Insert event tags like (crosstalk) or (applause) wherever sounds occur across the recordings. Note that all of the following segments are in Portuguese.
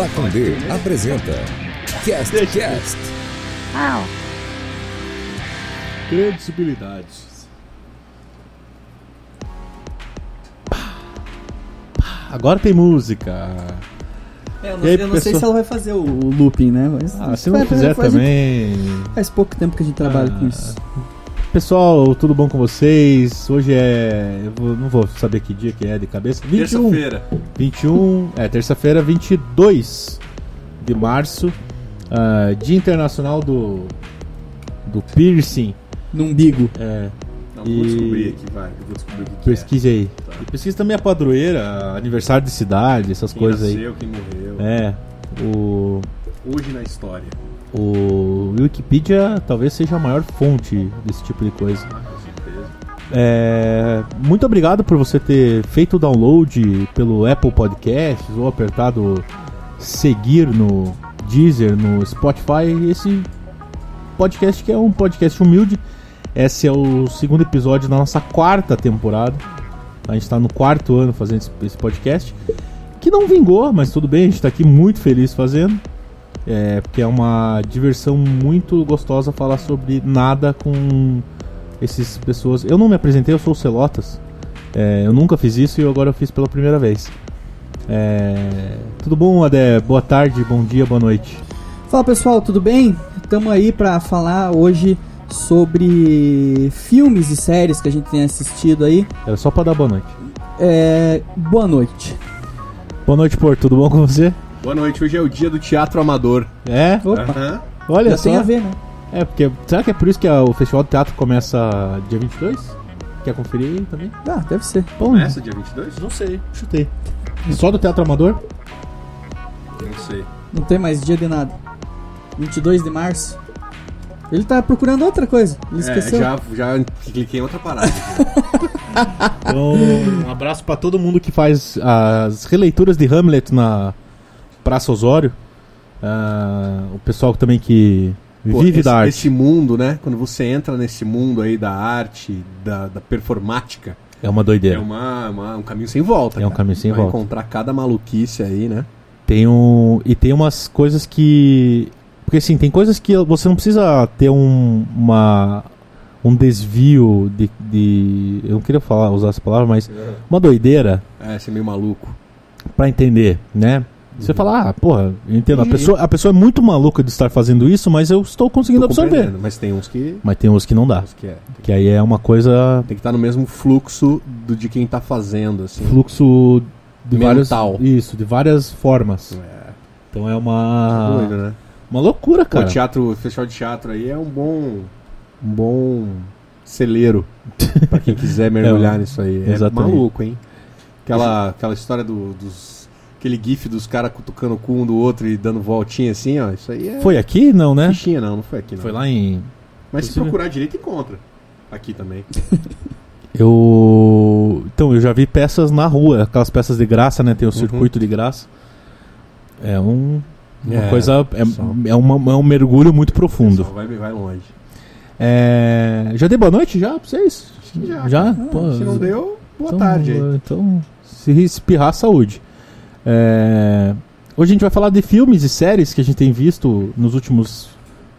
Pacundê apresenta Cast Cast. Credibilidades. Agora tem música. É, eu não, aí, eu não sei se ela vai fazer o, looping, né? Mas Ah, se não faz- fizer também. Faz pouco tempo que a gente trabalha Ah, com isso. Pessoal, tudo bom com vocês? Hoje é. Eu vou- não vou saber que dia que é de cabeça. 21. Terça-feira. 21. É, terça-feira, 22 de março. ah, dia Internacional do. Do Piercing. No umbigo. É, Não, E- vou descobrir aqui, vai. Eu vou descobrir o que, que pesquise aí. Tá. Pesquise também a padroeira, aniversário de cidade, essas é. Quem coisas aí. nasceu, quem morreu. É. O. Hoje na história. O Wikipedia talvez seja a maior fonte desse tipo de coisa. É, muito obrigado por você ter feito o download pelo Apple Podcasts ou apertado seguir no Deezer, no Spotify. Esse podcast que é um podcast humilde. Esse é o segundo episódio da nossa quarta temporada. A gente está no quarto ano fazendo esse podcast. Que não vingou, mas tudo bem, a gente está aqui muito feliz fazendo. É, porque é uma diversão muito gostosa falar sobre nada com essas pessoas. Eu não me apresentei, eu sou o Celotas. É, eu nunca fiz isso e agora eu fiz pela primeira vez. É, tudo bom, Adé? Boa tarde, bom dia, boa noite. Fala pessoal, tudo bem? Estamos aí pra falar hoje sobre filmes e séries que a gente tem assistido aí. Era só pra dar boa noite. É, boa noite. Boa noite, Porto. Tudo bom com você? Boa noite, hoje é o dia do teatro amador. É? Opa, Aham. Olha já só. tem a ver, né? É, porque. Será que é por isso que a- o Festival de Teatro começa dia 22? Quer conferir aí também? Ah, deve ser. Bom, Começa dia 22? não sei, chutei. Só do Teatro Amador? Não sei. Não tem mais dia de nada. 22 de março. Ele tá procurando outra coisa. Ele É, esqueceu. já, já cliquei em outra parada. (laughs) Então, um abraço pra todo mundo que faz as releituras de Hamlet na Praça Osório. Ah, o pessoal também que Pô, vive esse, da arte. Esse mundo, né? Quando você entra nesse mundo aí da arte, da, da performática, É uma doideira. é uma, uma- um caminho sem volta. É um cara. caminho sem Vai volta. encontrar cada maluquice aí, né? Tem um. E tem umas coisas que. Porque assim, tem coisas que você não precisa ter um, uma, um desvio de, de. Eu não queria falar, usar essa palavra, mas uma doideira É, você é meio maluco. pra entender, né? Você fala, ah, porra, entendo. A pessoa, a pessoa é muito maluca de estar fazendo isso, mas eu estou conseguindo Tô absorver. Mas tem uns que. Mas tem uns que não dá. que é. Que aí é uma coisa. Tem que estar no mesmo fluxo do de quem tá fazendo, assim. Fluxo de Mental. vários. Isso, de várias formas. É, Então é uma. doido, né? Uma loucura, cara. o teatro, o festival de teatro aí é um bom. Um bom celeiro pra quem quiser (laughs) mergulhar É, nisso aí. É exatamente. maluco, hein? Aquela, aquela história do- dos. Aquele gif dos caras cutucando o cu um do outro e dando voltinha assim, ó. Isso aí é. Foi aqui? Não, né? Fichinha, não, não foi aqui, não. Foi lá em. Mas se procurar direito, encontra. Aqui também. (laughs) Eu. Então, eu já vi peças na rua, aquelas peças de graça, né? Tem o Uhum. circuito de graça. É um. Uma É, coisa. É, é, uma- é um mergulho muito profundo. Só vai, vai longe. É, já dei boa noite já pra vocês? já, Já? cara. Pô, Se não deu, boa então, tarde. Então, se espirrar, saúde. É, hoje a gente vai falar de filmes e séries que a gente tem visto nos últimos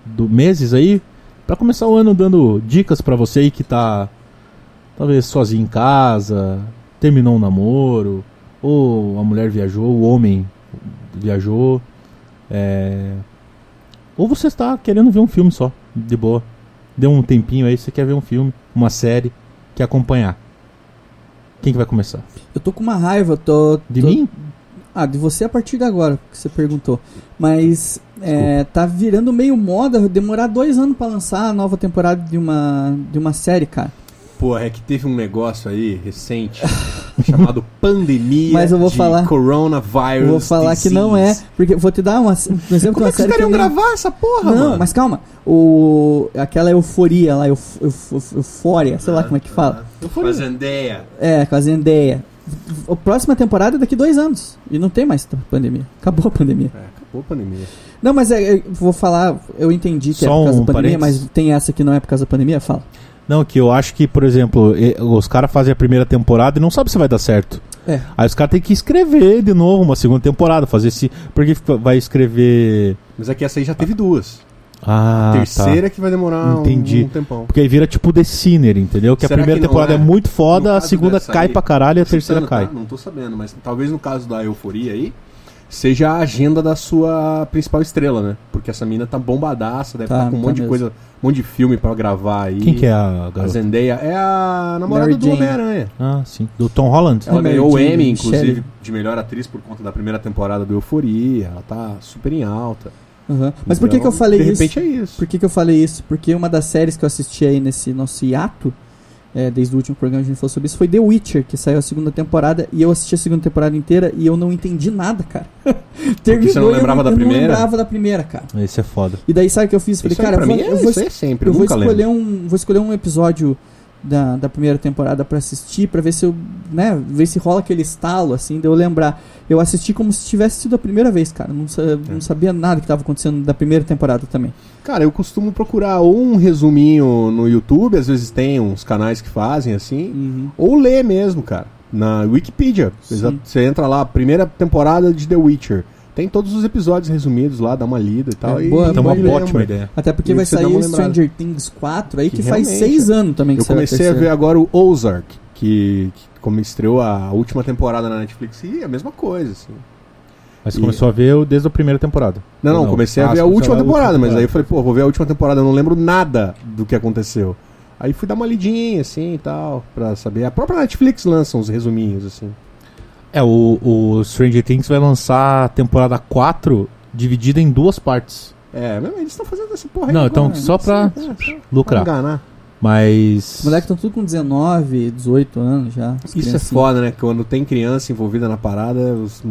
do, meses aí. Pra começar o ano dando dicas pra você aí que tá talvez sozinho em casa, terminou um namoro, ou a mulher viajou, o homem viajou. é, ou você está querendo ver um filme só, de boa. Deu um tempinho aí, você quer ver um filme, uma série, quer acompanhar. Quem que vai começar? Eu tô com uma raiva, tô. De tô- mim? Ah, de você a partir de agora, que você perguntou. Mas é, tá virando meio moda demorar dois anos pra lançar a nova temporada de uma, de uma série, cara. Pô, é que teve um negócio aí recente (laughs) chamado pandemia Mas eu vou de falar- coronavirus. Eu vou falar que não é, disease. porque vou te dar uma, um exemplo de Como uma é que os série caras que eu iam nem- gravar essa porra, Não, mano? mas calma. O, aquela euforia lá, euf, euf, euf- eufória, sei lá como é que fala. Eu fui na Zendaya. É, com a Zendaya. A próxima temporada é daqui dois anos. E não tem mais pandemia. Acabou a pandemia. É, acabou a pandemia. Não, mas é, eu vou falar, eu entendi que é Só por causa um da pandemia, parênteses. mas tem essa que não é por causa da pandemia? Fala. Não, que eu acho que, por exemplo, os caras fazem a primeira temporada e não sabem se vai dar certo. É. Aí os caras têm que escrever de novo uma segunda temporada, fazer esse. Porque vai escrever. Mas é que essa aí já teve duas. Ah, a terceira tá. que vai demorar um- Entendi. um tempão. Porque aí vira tipo The Sinner, entendeu? Que Será a primeira que temporada é? é? muito foda, a segunda cai aí, pra caralho e a terceira Chutando, cai. tá? Não tô sabendo, mas talvez no caso da euforia aí, seja a agenda da sua principal estrela, né? Porque essa mina tá bombadaça, deve Tá, estar com um tá monte de mesmo. coisa, um monte de filme pra gravar aí. Quem que é a A garota? Zendaya é a namorada Mary do. Homem-Aranha. Ah, sim. Do Tom Holland? Ela ganhou o Emmy, Michelle. inclusive, de melhor atriz por conta da primeira temporada do Euforia. Ela tá super em alta. Aham. Mas por que, que eu Então, falei de isso? repente é isso. Por que, que eu falei isso? Porque uma das séries que eu assisti aí nesse nosso hiato, é, desde o último programa que a gente falou sobre isso, foi The Witcher, que saiu a segunda temporada, e eu assisti a segunda temporada inteira e eu não entendi nada, cara. (laughs) Terminou você não e eu lembrava da eu primeira? não lembrava da primeira, cara. Esse é foda. E daí sabe o que eu fiz? Falei, Isso cara, eu vou, mim é, eu vou, isso eu vou escolher lembro. um, vou escolher um episódio da, da primeira temporada pra assistir, pra ver se eu, né, ver se rola aquele estalo assim, de eu lembrar. Eu assisti como se tivesse sido a primeira vez, cara. Não, sa- não sabia nada que tava acontecendo da primeira temporada também. Cara, eu costumo procurar ou um resuminho no YouTube, às vezes tem uns canais que fazem assim, ou ler mesmo, cara, na Wikipedia. Sim. você entra lá, primeira temporada de The Witcher. Tem todos os episódios resumidos lá, dá uma lida e tal. É, e boa- Então, uma boa ótima lembra. ideia. Até porque E vai sair. Stranger Things 4 aí que, Que faz seis anos também que Eu comecei a ver agora o Ozark, que, que como estreou a última temporada na Netflix, e é a mesma coisa, assim. Mas E- começou a ver desde a primeira temporada. Não, não, Ou comecei a Ah, ver a última a temporada, mas aí eu falei, pô, vou ver a última temporada, eu não lembro nada do que aconteceu. Aí fui dar uma lidinha, assim, e tal, pra saber. A própria Netflix lança uns resuminhos, assim. É, o, o Stranger Things vai lançar a temporada 4 dividida em duas partes. É, mas eles estão fazendo essa porra aí Não, agora, então só pra É, só pra lucrar. enganar. Mas. Os moleques estão tudo com 19, 18 anos já. Isso é foda, né? Quando tem criança envolvida na parada, os,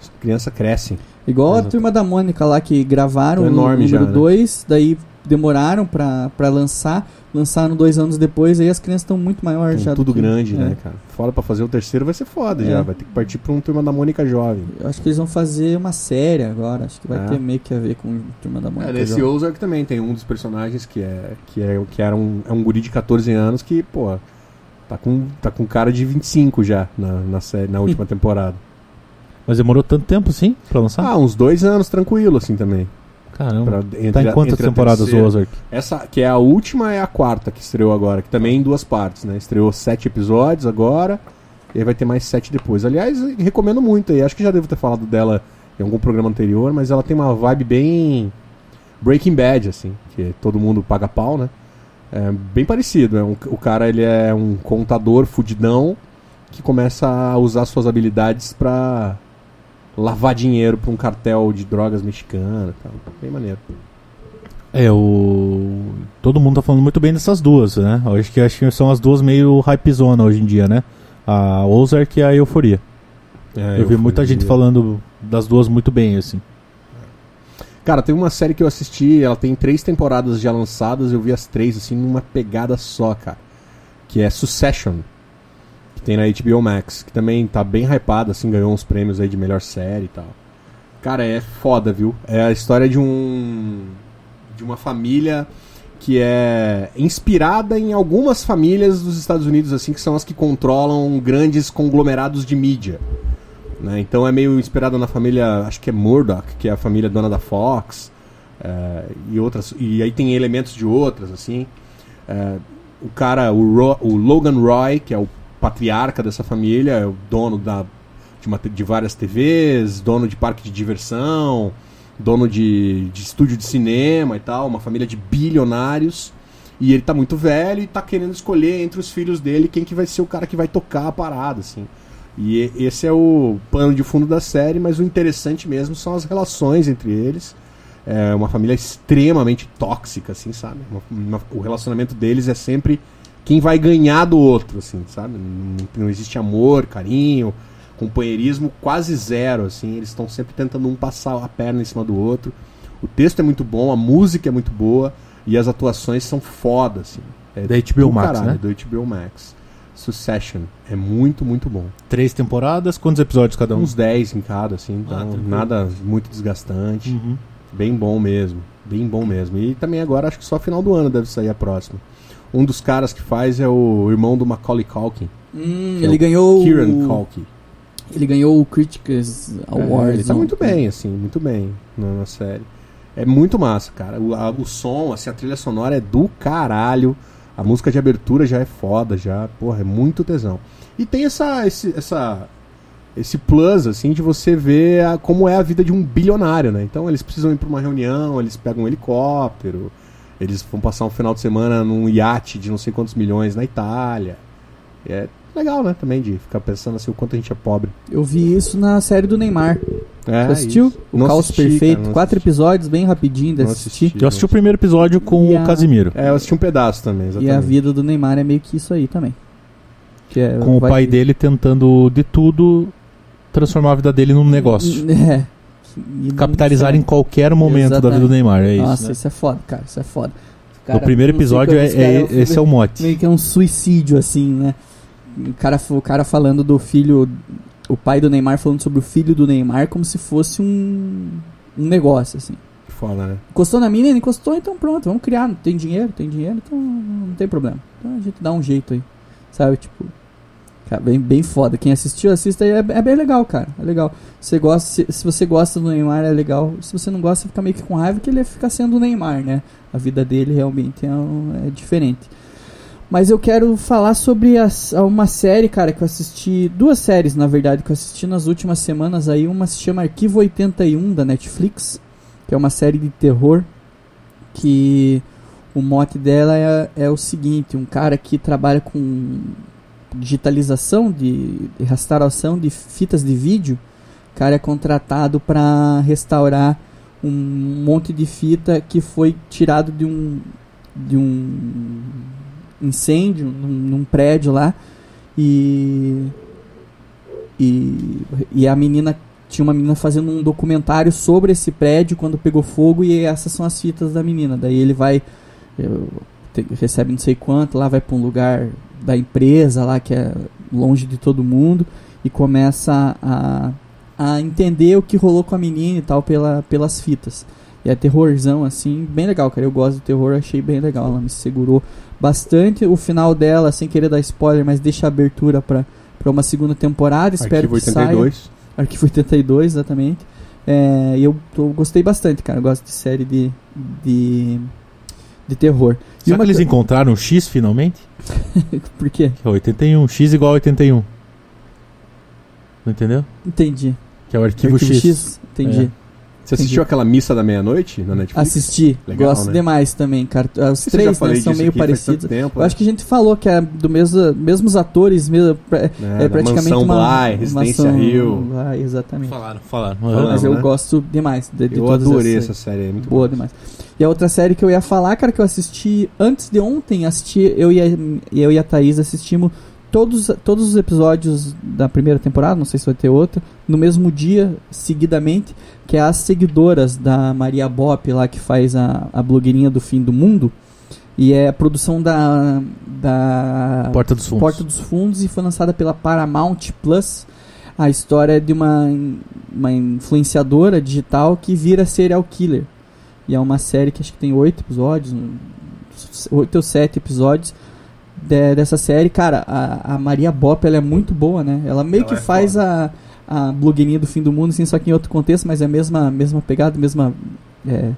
as crianças crescem. Igual a Exato. turma da Mônica lá que gravaram Tá o enorme número já, né? 2, daí demoraram pra, pra lançar, lançaram dois anos depois, aí as crianças estão muito maiores já. Tudo que- grande, é. né, cara? Fora pra fazer o terceiro vai ser foda É. já. Vai ter que partir pra um turma da Mônica jovem. Eu acho que eles vão fazer uma série agora, acho que vai É. ter meio que a ver com turma da Mônica. É, nesse Jovem. Ozark também tem um dos personagens que é que é que era um, é um guri de 14 anos que, pô, tá com tá com cara de 25 já na na, série, na última (laughs) temporada. Mas demorou tanto tempo assim pra lançar? Ah, uns dois anos tranquilo assim também. Caramba. Pra- entre Tá em quantas temporadas o Ozark? Essa que é a última é a quarta que estreou agora, que também em duas partes, né? Estreou sete episódios agora e aí vai ter mais sete depois. Aliás, recomendo muito aí. Acho que já devo ter falado dela em algum programa anterior, mas ela tem uma vibe bem Breaking Bad, assim, que todo mundo paga pau, né? É bem parecido. É um- o cara ele é um contador fudidão que começa a usar suas habilidades pra lavar dinheiro pra um cartel de drogas mexicano e tal. Bem maneiro. É, o. Todo mundo tá falando muito bem dessas duas, né? Eu acho que, acho que são as duas meio hypezona hoje em dia, né? A Ozark e a Euforia. É, eu vi muita gente falando das duas muito bem, assim. Cara, tem uma série que eu assisti, ela tem três temporadas já lançadas, eu vi as três, assim, numa pegada só, cara. Que é Succession. Tem na HBO Max, que também tá bem hypada, assim, ganhou uns prêmios aí de melhor série e tal. Cara, é foda, viu? É a história de um. de uma família que é inspirada em algumas famílias dos Estados Unidos, assim, que são as que controlam grandes conglomerados de mídia. né? Então é meio inspirado na família, acho que é Murdoch, que é a família dona da Fox, é, e outras, e aí tem elementos de outras, assim. É, o cara, o, Ro- o Logan Roy, que é o patriarca dessa família, é o dono da, de, uma de várias TVs, dono de parque de diversão, dono de, de estúdio de cinema e tal, uma família de bilionários. E ele tá muito velho e tá querendo escolher entre os filhos dele quem que vai ser o cara que vai tocar a parada, assim. E esse é o pano de fundo da série, mas o interessante mesmo são as relações entre eles. É uma família extremamente tóxica, assim, sabe? O relacionamento deles é sempre quem vai ganhar do outro, assim, sabe? Não, não existe amor, carinho, companheirismo quase zero, assim. Eles estão sempre tentando um passar a perna em cima do outro. O texto é muito bom, a música é muito boa e as atuações são foda, assim. É Da HBO Max, caralho, né? Do HBO Max. Succession. É muito, muito bom. Três temporadas, quantos episódios cada um? Uns 10 em cada, assim, então tranquilo. nada muito desgastante. Uhum. Bem bom mesmo. Bem bom mesmo. E também agora acho que só final do ano deve sair a próxima. Um dos caras que faz é o irmão do Macaulay Culkin. Hum, é ele o ganhou Kieran. Culkin. Ele ganhou o Critics Award. É, ele tá muito bem, assim, muito bem na, na série. É muito massa, cara. O, a- o som, assim, a trilha sonora é do caralho. A música de abertura já é foda, já, porra, é muito tesão. E tem essa, esse, essa, esse plus, assim, de você ver a- como é a vida de um bilionário, né? Então eles precisam ir pra uma reunião, eles pegam um helicóptero, eles vão passar um final de semana num iate de não sei quantos milhões na Itália. É legal, né, também, de ficar pensando assim o quanto a gente é pobre. Eu vi isso na série do Neymar. É, Você assistiu? isso. O Não Caos assisti, Perfeito. cara, Quatro assisti. episódios, bem rapidinho de assistir. assisti. Eu assisti o primeiro episódio com E o a- Casimiro. É, eu assisti um pedaço também, exatamente. E a vida do Neymar é meio que isso aí também. Que é, Com o pai dele tentando de tudo transformar a vida dele num negócio. (laughs) É. E Capitalizar em qualquer momento da vida Exatamente. do Neymar. É isso. Nossa, né? isso é foda, cara. Isso é foda. No primeiro episódio, é, os é- caras- esse é o mote. meio que é um suicídio, assim, né? O cara, o cara falando do filho. O pai do Neymar falando sobre o filho do Neymar como se fosse um, um negócio, assim. Foda, né? Encostou na mina, ele encostou, então pronto, vamos criar. Tem dinheiro, tem dinheiro, então não tem problema. Então a gente dá um jeito aí. Sabe, tipo. Cara, bem, bem foda. Quem assistiu, assista. É, é bem legal, cara. É legal. Você gosta, se, se você gosta do Neymar, é legal. Se você não gosta, fica meio que com raiva que ele fica sendo o Neymar, né? A vida dele realmente é, um- é diferente. Mas eu quero falar sobre as- uma série, cara, que eu assisti. Duas séries, na verdade, que eu assisti nas últimas semanas aí. Uma se chama Arquivo 81 da Netflix, que é uma série de terror. Que o mote dela é, é o seguinte: um cara que trabalha com digitalização, de, restauração de fitas de vídeo. O cara é contratado para restaurar um monte de fita que foi tirado de um de um incêndio num, num prédio lá e, e e a menina tinha uma menina fazendo um documentário sobre esse prédio quando pegou fogo e essas são as fitas da menina daí ele vai eu, te- recebe não sei quanto lá vai para um lugar da empresa lá que é longe de todo mundo e começa a, a entender o que rolou com a menina e tal pela, pelas fitas e é terrorzão, assim, bem legal, cara. Eu gosto do terror, achei bem legal. Ela me segurou bastante. O final dela, sem querer dar spoiler, mas deixa a abertura pra, pra uma segunda temporada. Espero Arquivo que saia. 82. Arquivo 82, exatamente. É, e eu, eu gostei bastante, cara. Eu gosto de série de, de, de terror. E Será que eles co- encontraram o X finalmente? (laughs) Por quê? Que é 81. X igual a 81. Não entendeu? Entendi. Que é o arquivo, Arquivo X. X? Entendi. É. Você assistiu aquela missa da meia-noite na Netflix? Assisti. Legal, gosto né? demais também, cara. Os três né, são meio parecidos. Tempo, Eu acho que a gente falou que é do mesmo, mesmos atores, mesmo, é, né? é Da praticamente Mansão uma Bly, Residência mansão Rio. Bly, exatamente. Falaram, falaram. Falamos, Mas eu né? gosto demais de, de Eu todas adorei essas essa série, é muito Boa boa. demais. E a outra série que eu ia falar, cara, que eu assisti antes de ontem, assisti, eu e a, eu e a Thaís assistimos todos, todos os episódios da primeira temporada, não sei se vai ter outra, no mesmo dia, seguidamente, que é as seguidoras da Maria Bop, lá que faz a, a blogueirinha do fim do mundo. E é a produção da, da Porta dos Fundos. Porta dos Fundos e foi lançada pela Paramount Plus. A história é de uma, uma influenciadora digital que vira serial killer. E é uma série que acho que tem oito episódios, oito ou sete episódios de- dessa série. Cara, a, a Maria Bop ela é muito boa, né? Ela meio Ela que é faz a, a blogueirinha do fim do mundo, assim, só que em outro contexto, mas é a mesma, mesma pegada, mesma. é,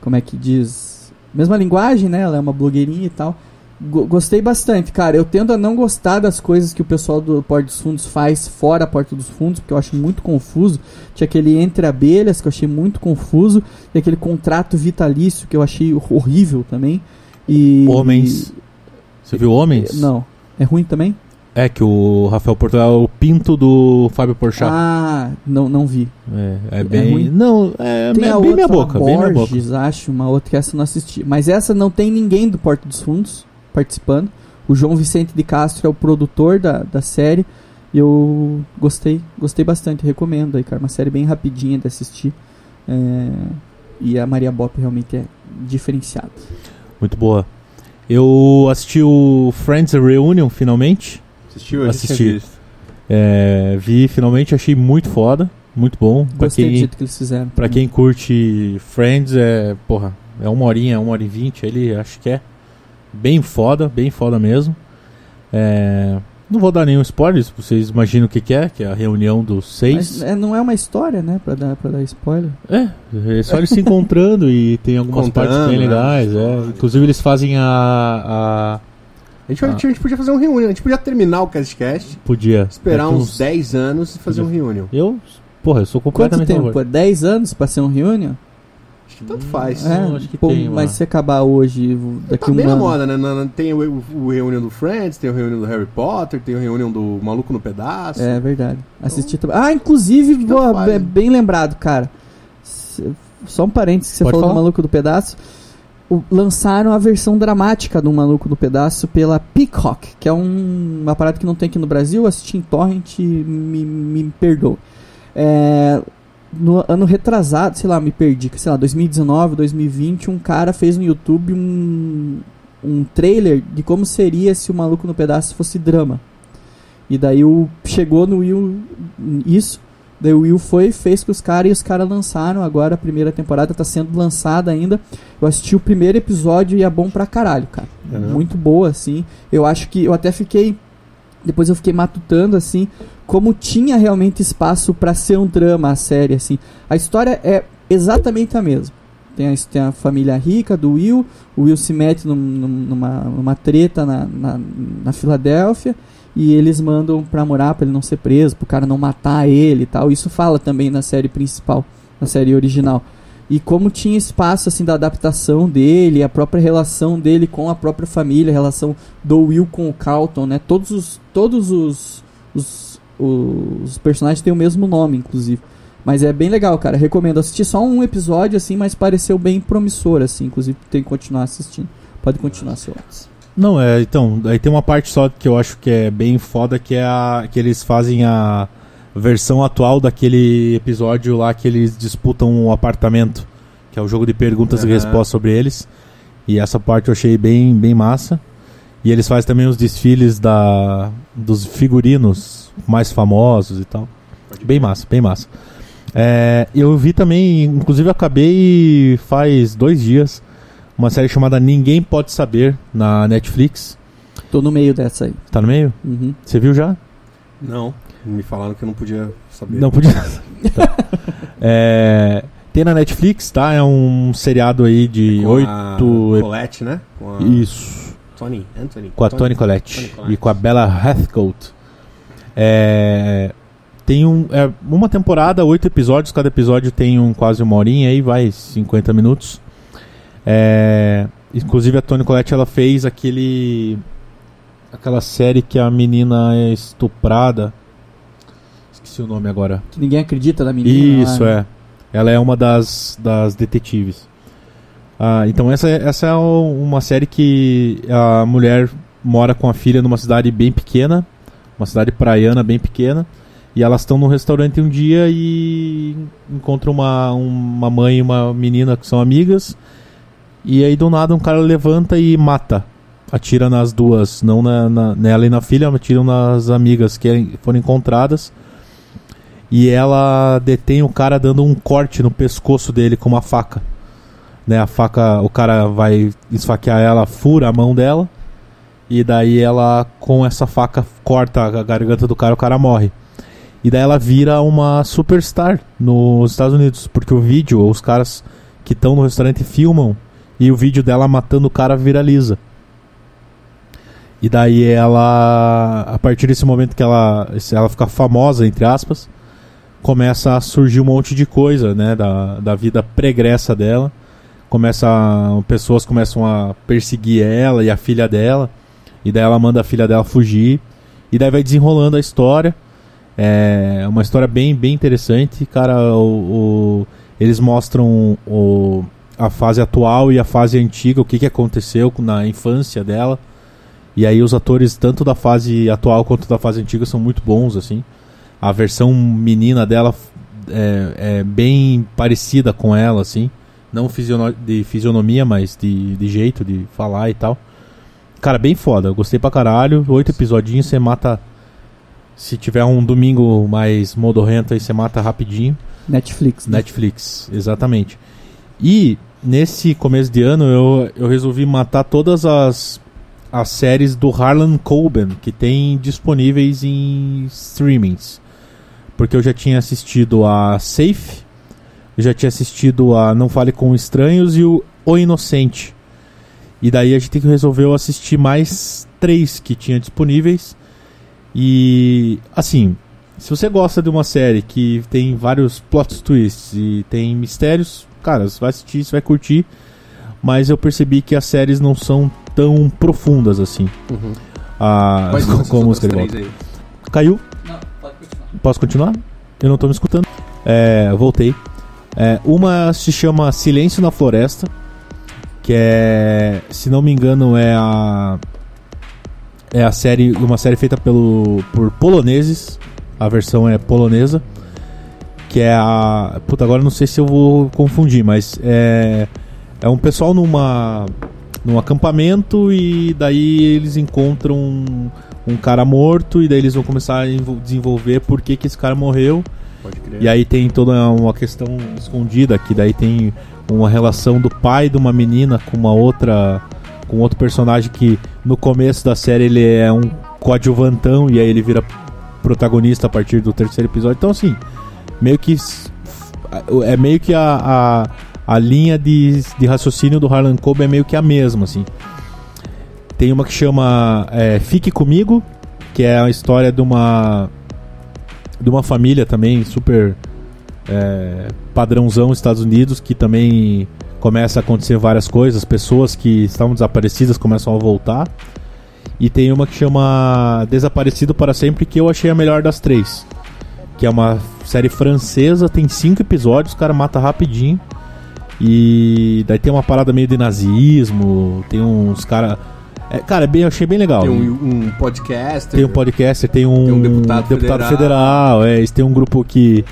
como é que diz? Mesma linguagem, né? Ela é uma blogueirinha e tal. Go- Gostei bastante, cara. Eu tendo a não gostar das coisas que o pessoal do Porta dos Fundos faz fora a Porta dos Fundos, porque eu acho muito confuso. Tinha aquele Entre Abelhas, que eu achei muito confuso, e aquele contrato vitalício, que eu achei horrível também. E. Homens. Você viu Homens? Não. É ruim também? É que o Rafael Porto é o pinto do Fábio Porchat. Ah, não, não vi. é, é é bem. ruim? não, é, Tem é a bem outra, minha boca. a Bem minha boca. Borges, acho, uma outra que essa eu não assisti. Mas essa não tem ninguém do Porto dos Fundos participando. O João Vicente de Castro é o produtor da, da série. E eu gostei, gostei bastante, recomendo aí, cara. Uma série bem rapidinha de assistir. É, e a Maria Bop realmente é diferenciada. Muito boa. Eu assisti o Friends Reunion finalmente. Assistiu? Eu Assisti. É, vi finalmente, achei muito foda. Muito bom. Pra Gostei do quem, jeito que eles fizeram. pra quem curte Friends, é. Porra, é uma horinha, uma hora e vinte. Ele acho que é bem foda, bem foda mesmo. É, Não vou dar nenhum spoiler, se vocês imaginam o que, que é, que é a reunião dos seis. Mas é, não é uma história, né? Pra dar, pra dar spoiler. É, é só eles se encontrando e tem algumas Contando, partes bem né? legais. É. Inclusive eles fazem a. a A gente, a gente podia fazer um reunião, a gente podia terminar o CastCast, podia. esperar uns 10 anos e fazer um reunião. Eu. Porra, eu sou Quanto completamente a tempo? favor. É 10 anos pra ser um reunion? Acho que tanto faz. É, Não, acho que pô, tem mas se acabar hoje, daqui Tá um bem na ano. moda, né? Na- na- Tem o, o, reunião do Friends, tem o reunião do Harry Potter, tem o reunião do Maluco no Pedaço. É verdade. Assisti também. Ah, inclusive, boa, faz, é né? bem lembrado, cara. Só um parênteses que você Pode falou falar. do Maluco do Pedaço. O- lançaram a versão dramática do Maluco do Pedaço pela Peacock, que é um, uma parada que não tem aqui no Brasil. Assisti em Torrent, me, me perdoe. É, no ano retrasado, sei lá, me perdi, sei lá, 2019, 2020, um cara fez no YouTube um, um trailer de como seria se o Maluco no Pedaço fosse drama. E daí o, chegou no Will isso. Daí o Will foi, fez com os caras e os caras lançaram. Agora a primeira temporada tá sendo lançada ainda. Eu assisti o primeiro episódio e é bom pra caralho, cara. Muito boa, assim. Eu acho que eu até fiquei. Depois eu fiquei matutando, assim, como tinha realmente espaço pra ser um drama a série, assim. A história é exatamente a mesma. Tem a, tem a família rica do Will, o Will se mete num- numa, numa treta na, na, na Filadélfia e eles mandam pra morar pra ele não ser preso, pro cara não matar ele e tal. Isso fala também na série principal, na série original. E como tinha espaço assim da adaptação dele, a própria relação dele com a própria família, a relação do Will com o Carlton, né? Todos os todos os, os, os personagens têm o mesmo nome, inclusive. Mas é bem legal, cara. Recomendo. Assisti só um episódio assim, mas pareceu bem promissor assim, inclusive tem que continuar assistindo. Pode continuar, seu Watts. Não, é, então, aí tem uma parte só que eu acho que é bem foda, que é a que eles fazem a versão atual daquele episódio lá que eles disputam um apartamento, que é o jogo de perguntas e Aham. respostas sobre eles. E essa parte eu achei bem, bem massa. E eles fazem também os desfiles da dos figurinos mais famosos e tal. Bem massa, bem massa. É, eu vi também, inclusive acabei faz dois dias, uma série chamada Ninguém Pode Saber na Netflix. Tô no meio dessa aí. Tá no meio? Uhum. Você viu já? Não. Me falaram que eu não podia saber. Não podia. Tá. (laughs) É, tem na Netflix, tá? É um seriado aí de Com a oito. Colette, né? Com a Isso. Tony, Anthony. Com a Toni Collette Toni Collette. e com a Bella Heathcote. É, tem um, é uma temporada, oito episódios. Cada episódio tem um quase uma horinha aí, vai 50 minutos. É, inclusive a Toni Collette ela fez aquele aquela série que a menina é estuprada. Esqueci o nome agora. Que ninguém acredita da menina. Isso, lá, né? é. Ela é uma das, das detetives. Ah, então essa, é- essa é uma série que a mulher mora com a filha numa cidade bem pequena, uma cidade praiana bem pequena, e elas estão num restaurante um dia e encontram uma, uma mãe e uma menina que são amigas, e aí do nada um cara levanta e mata. Atira nas duas, não na, na- nela e na filha, atiram nas amigas que foram encontradas. E ela detém o cara dando um corte no pescoço dele com uma faca. Né, a faca, o cara vai esfaquear ela, fura a mão dela e daí ela com essa faca corta a garganta do cara, o cara morre. E daí ela vira uma superstar nos Estados Unidos, porque o vídeo, os caras que estão no restaurante filmam e o vídeo dela matando o cara viraliza. E daí ela, a partir desse momento que ela, ela fica famosa, entre aspas, começa a surgir um monte de coisa, né, da, da vida pregressa dela. Começa a- pessoas começam a perseguir ela e a filha dela, e daí ela manda a filha dela fugir, e daí vai desenrolando a história. É uma história bem, bem interessante, cara. O, o- eles mostram o, a fase atual e a fase antiga, o que, que aconteceu na infância dela. E aí os atores tanto da fase atual quanto da fase antiga são muito bons, assim. A versão menina dela é, é bem parecida com ela, assim. Não de fisionomia, mas de, de jeito de falar e tal. Cara, bem foda. Eu gostei pra caralho. Oito episodinhos, você mata. Se tiver um domingo mais modorrento aí, você mata rapidinho. Netflix. né? Netflix, exatamente. E nesse começo de ano eu, eu resolvi matar todas as as séries do Harlan Coben, que tem disponíveis em streamings. Porque eu já tinha assistido a Safe, eu já tinha assistido a Não Fale com Estranhos e o O Inocente. E daí a gente resolveu assistir mais três que tinha disponíveis. E assim, se você gosta de uma série que tem vários plot twists e tem mistérios, cara, você vai assistir, você vai curtir. Mas eu percebi que as séries não são tão profundas assim. Uhum. Ah, com a música de volta. aí? Caiu? Não, pode continuar. Posso continuar? Eu não tô me escutando. É, voltei. É, uma se chama Silêncio na Floresta, que é, se não me engano, é a é a série, uma série feita pelo por poloneses. A versão é polonesa, que é a, puta, agora não sei se eu vou confundir, mas é é um pessoal numa num acampamento e daí eles encontram um, um cara morto e daí eles vão começar a envol- desenvolver por que, que esse cara morreu. E aí tem toda uma questão escondida, que daí tem uma relação do pai de uma menina com uma outra. com outro personagem que no começo da série ele é um coadjuvantão e aí ele vira protagonista a partir do terceiro episódio. Então assim, meio que. É meio que a, a, a linha de, de raciocínio do Harlan Coben é meio que a mesma, assim. Tem uma que chama é, Fique Comigo, que é a história de uma de uma família também super é, padrãozão Estados Unidos que também começa a acontecer várias coisas, pessoas que estavam desaparecidas começam a voltar. E tem uma que chama Desaparecido para Sempre, que eu achei a melhor das três. Que é uma série francesa, tem cinco episódios, o cara mata rapidinho. E daí tem uma parada meio de nazismo, tem uns cara. É, cara, é bem, eu achei bem legal. Tem um, um podcast. Tem um podcaster, tem um, Tem um deputado federal, federal. é, têm um grupo que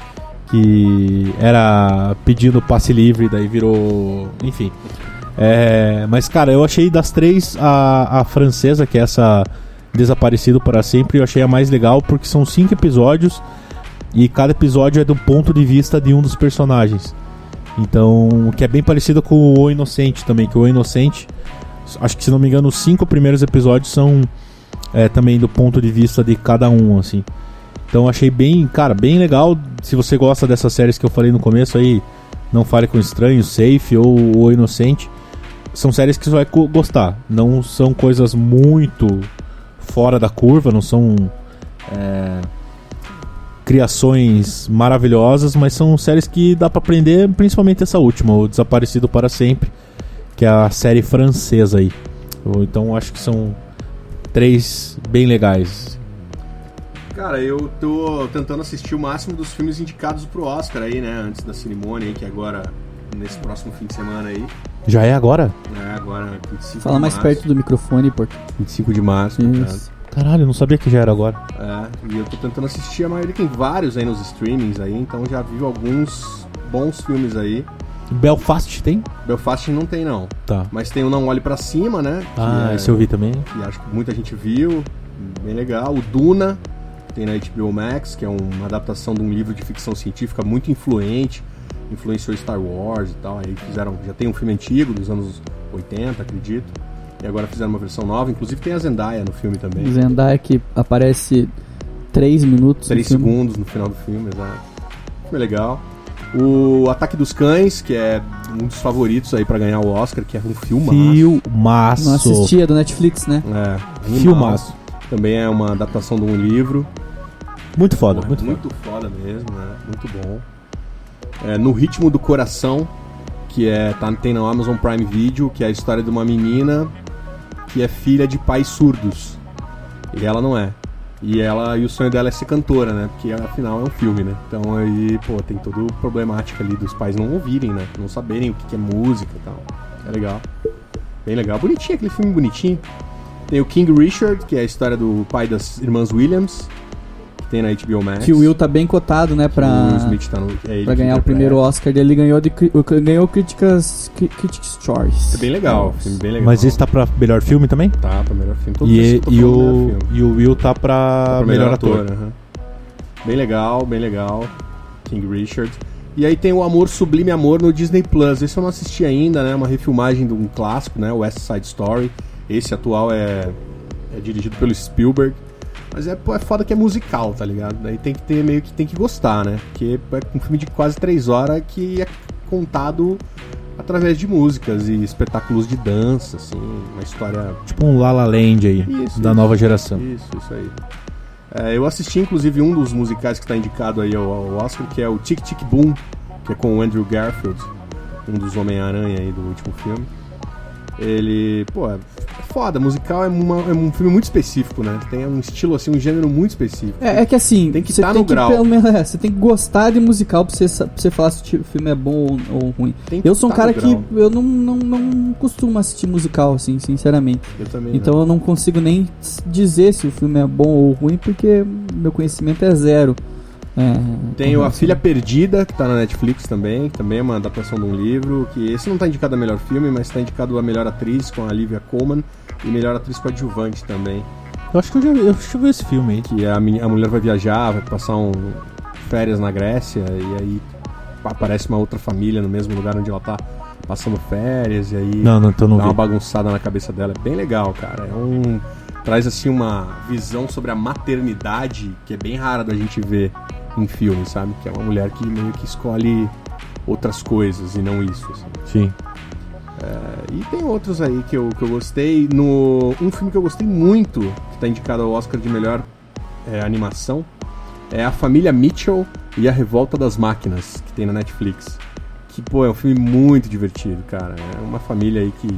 que era pedindo passe livre, daí virou, enfim. É, mas cara, eu achei das três a, a francesa, que é essa Desaparecido para sempre, eu achei a mais legal porque são cinco episódios e cada episódio é do ponto de vista de um dos personagens. Então, que é bem parecido com o Inocente também, que o Inocente, acho que se não me engano, os cinco primeiros episódios são é, também do ponto de vista de cada um, assim. Então achei bem, cara, bem legal. Se você gosta dessas séries que eu falei no começo aí, Não Fale com Estranho, Safe ou O Inocente, são séries que você vai gostar. Não são coisas muito fora da curva, não são é, criações maravilhosas, mas são séries que dá pra aprender, principalmente essa última, o Desaparecido para Sempre, que é a série francesa aí. Então acho que são três bem legais. Cara, eu tô tentando assistir o máximo dos filmes indicados pro Oscar aí, né? Antes da cerimônia aí, que é agora, nesse próximo fim de semana aí. Já é agora? É, agora, 25 Fala de mais março. perto do microfone, Porto. 25 de março. Isso. Caralho, eu não sabia que já era agora. É, e eu tô tentando assistir a maioria, tem vários aí nos streamings aí, então já vi alguns bons filmes aí. Belfast tem? Belfast não tem não, Tá. mas tem o Não Olhe Pra Cima, né? Ah, é- esse eu vi também. que acho que muita gente viu, bem legal. O Duna, tem na HBO Max, que é uma adaptação de um livro de ficção científica muito influente, influenciou Star Wars e tal. Aí fizeram, já tem um filme antigo dos anos 80, acredito. E agora fizeram uma versão nova, inclusive tem a Zendaya no filme também. Zendaya que aparece 3 minutos. no 3 filme. segundos no final do filme, exato. Foi legal. O Ataque dos Cães, que é um dos favoritos aí pra ganhar o Oscar, que é um filmaço. Filmaço. Não assistia do Netflix, né? É, animal. Filmaço. Também é uma adaptação de um livro. Muito foda, Porra, muito, muito, foda. foda mesmo, né? Muito bom. É, no Ritmo do Coração, que é tá, tem na Amazon Prime Video, que é a história de uma menina que é filha de pais surdos. E ela não é. E ela e o sonho dela é ser cantora, né? Porque afinal é um filme, né? Então aí, pô, tem toda a problemática ali dos pais não ouvirem, né? Não saberem o que é música e tal. É legal. Bem legal. Bonitinho, aquele filme bonitinho. Tem o King Richard, que é a história do pai das irmãs Williams, que tem na HBO Max. Que o Will tá bem cotado, né? Pra, Smith tá no, é pra ganhar o primeiro Oscar dele. Ele ganhou, de, ganhou críticas, cri- Critics' Choice. É bem legal, filme bem legal. Mas esse tá pra melhor filme também? Tá, pra melhor filme. Todos E, e, o, melhor filme. e o Will tá pra, Tá pra melhor, ator. aham. Bem legal, bem legal. King Richard. E aí tem o Amor Sublime Amor no Disney Plus. Esse eu não assisti ainda, né? Uma refilmagem de um clássico, né? West Side Story. Esse atual é, é dirigido pelo Spielberg. Mas é, é foda que é musical, tá ligado? Daí tem que ter meio que tem que gostar, né? Porque é um filme de quase três horas que é contado através de músicas e espetáculos de dança, assim, uma história. Tipo um La La Land aí, Isso, da isso. nova geração. Isso, isso aí. É, eu assisti inclusive um dos musicais que está indicado aí ao, ao Oscar, que é o Tic Tic Boom, que é com o Andrew Garfield, um dos Homem-Aranha aí do último filme. Ele, pô, é foda, musical é, uma- é um filme muito específico, né? Tem um estilo assim, um gênero muito específico. É, é que assim, Tem que você tá tem no que grau. pelo menos, é, você tem que gostar de musical pra você, pra você falar se o filme é bom ou, ou ruim. Eu sou um tá cara que grau. eu não, não, não costumo assistir musical, assim, sinceramente. Eu também. Então não. eu não consigo nem dizer se o filme é bom ou ruim, porque meu conhecimento é zero. É, Tem o A relação- Filha Perdida, que tá na Netflix também, que também é uma adaptação de um livro, que esse não tá indicado a melhor filme, mas tá indicado a melhor atriz com a Olivia Colman e melhor atriz coadjuvante também. Eu acho que eu já eu que eu vi esse filme aí. Que a, meni- a mulher vai viajar, vai passar um férias na Grécia e aí aparece uma outra família no mesmo lugar onde ela tá passando férias e aí Não, não, então não dá uma vi. bagunçada na cabeça dela. É bem legal, cara. É um traz assim uma visão sobre a maternidade que é bem rara da gente ver em filme, sabe? Que é uma mulher que meio que escolhe outras coisas e não isso. assim. Sim. E tem outros aí que eu, que eu gostei. No, um filme que eu gostei muito, que tá indicado ao Oscar de melhor é, animação, é A Família Mitchell e A Revolta das Máquinas, que tem na Netflix. Que, pô, é um filme muito divertido, cara. É uma família aí que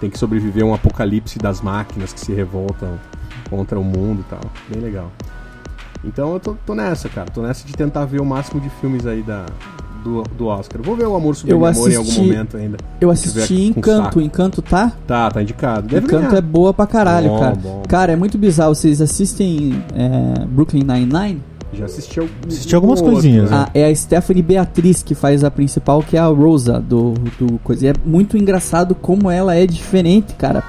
tem que sobreviver a um apocalipse das máquinas que se revoltam contra o mundo e tal. Bem legal. Então eu tô, tô nessa, cara. Tô nessa de tentar ver o máximo de filmes aí da, do, do Oscar. Vou ver o Amor Sobre Eu Amor em algum assisti- momento ainda. Eu assisti Encanto. Encanto tá? Tá, tá indicado. Deve Encanto ganhar. é boa pra caralho, Bom, cara. bom. Cara, é muito bizarro. Vocês assistem é, Brooklyn Nine-Nine? Já assisti, algum, Assisti algumas um ou coisinhas, outro, né? Ah, é a Stephanie Beatriz que faz a principal, que é a Rosa do, do coisa. E é muito engraçado como ela é diferente, cara.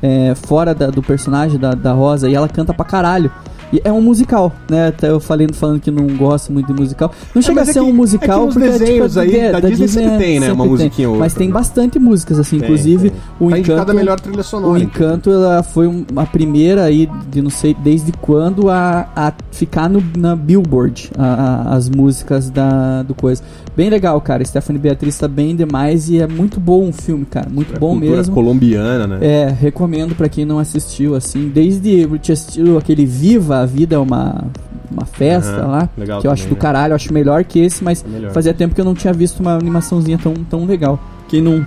É, fora da- do personagem da, da Rosa. E ela canta pra caralho. E é um musical, né? Até eu falei falando que não gosto muito de musical. Não chega mas a é ser que- um musical é nos porque desenhos tipo, aí é, da Disney sempre tem, né, uma sempre musiquinha ou Mas outra, tem né? bastante músicas, assim. Tem, inclusive, tem. o Tá Encanto. melhor trilha sonora. O inclusive. Encanto ela foi a primeira aí de não sei desde quando a, a ficar no, na Billboard a- a- as músicas da do coisa. Bem legal, cara. Stephanie Beatriz tá bem demais e é muito bom o filme, cara. Muito É bom mesmo. colombiana, né? É, recomendo pra quem não assistiu assim. Desde eu tinha assistido aquele Viva a Vida é uma uma festa Aham, lá, legal que eu acho do né? caralho, eu acho melhor que esse, mas É. Fazia tempo que eu não tinha visto uma animaçãozinha tão, tão legal. Quem não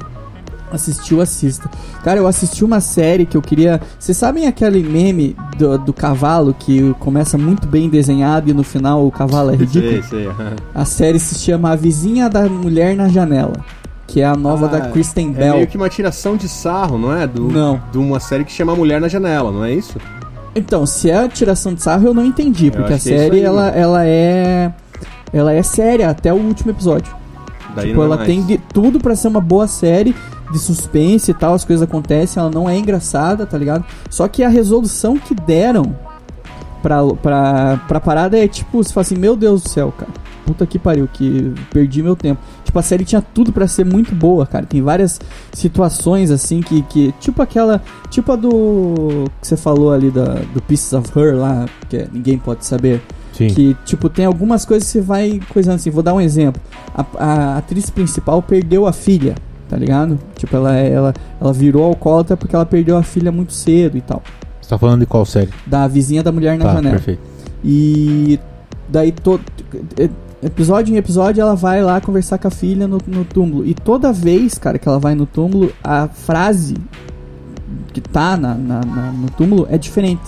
assistiu, assista. Cara, eu assisti uma série que eu queria. Vocês sabem aquele meme do, do cavalo que começa muito bem desenhado e no final o cavalo é ridículo? Sei, sei. A série se chama A Vizinha da Mulher na Janela. Que é a nova Ah, da Kristen É Bell. meio que uma tiração de sarro, não é? Do, Não. De uma série que chama Mulher na Janela, não é isso? Então, se é tiração de sarro, eu não entendi, porque a é série aí, ela, ela é. Ela é séria até o último episódio. Daí tipo, é ela mais. tem de tudo pra ser uma boa série de suspense e tal, as coisas acontecem, ela não é engraçada, tá ligado? Só que a resolução que deram pra, pra, pra parada é tipo, você fala assim, meu Deus do céu, cara. Puta que pariu, que perdi meu tempo. Tipo, a série tinha tudo pra ser muito boa, cara. Tem várias situações assim que. que tipo aquela. Tipo a do. que você falou ali da, do Pieces of Her lá, que é ninguém pode saber. Sim. Que, tipo, tem algumas coisas que você vai coisando assim. Vou dar um exemplo. A, a atriz principal perdeu a filha, tá ligado? Tipo, ela, ela, ela virou alcoólatra porque ela perdeu a filha muito cedo e tal. Você tá falando de qual série? Da vizinha da mulher na tá, janela. perfeito. E daí todo episódio em episódio ela vai lá conversar com a filha no, no túmulo. E toda vez, cara, que ela vai no túmulo, a frase que tá na, na- na- no túmulo é diferente.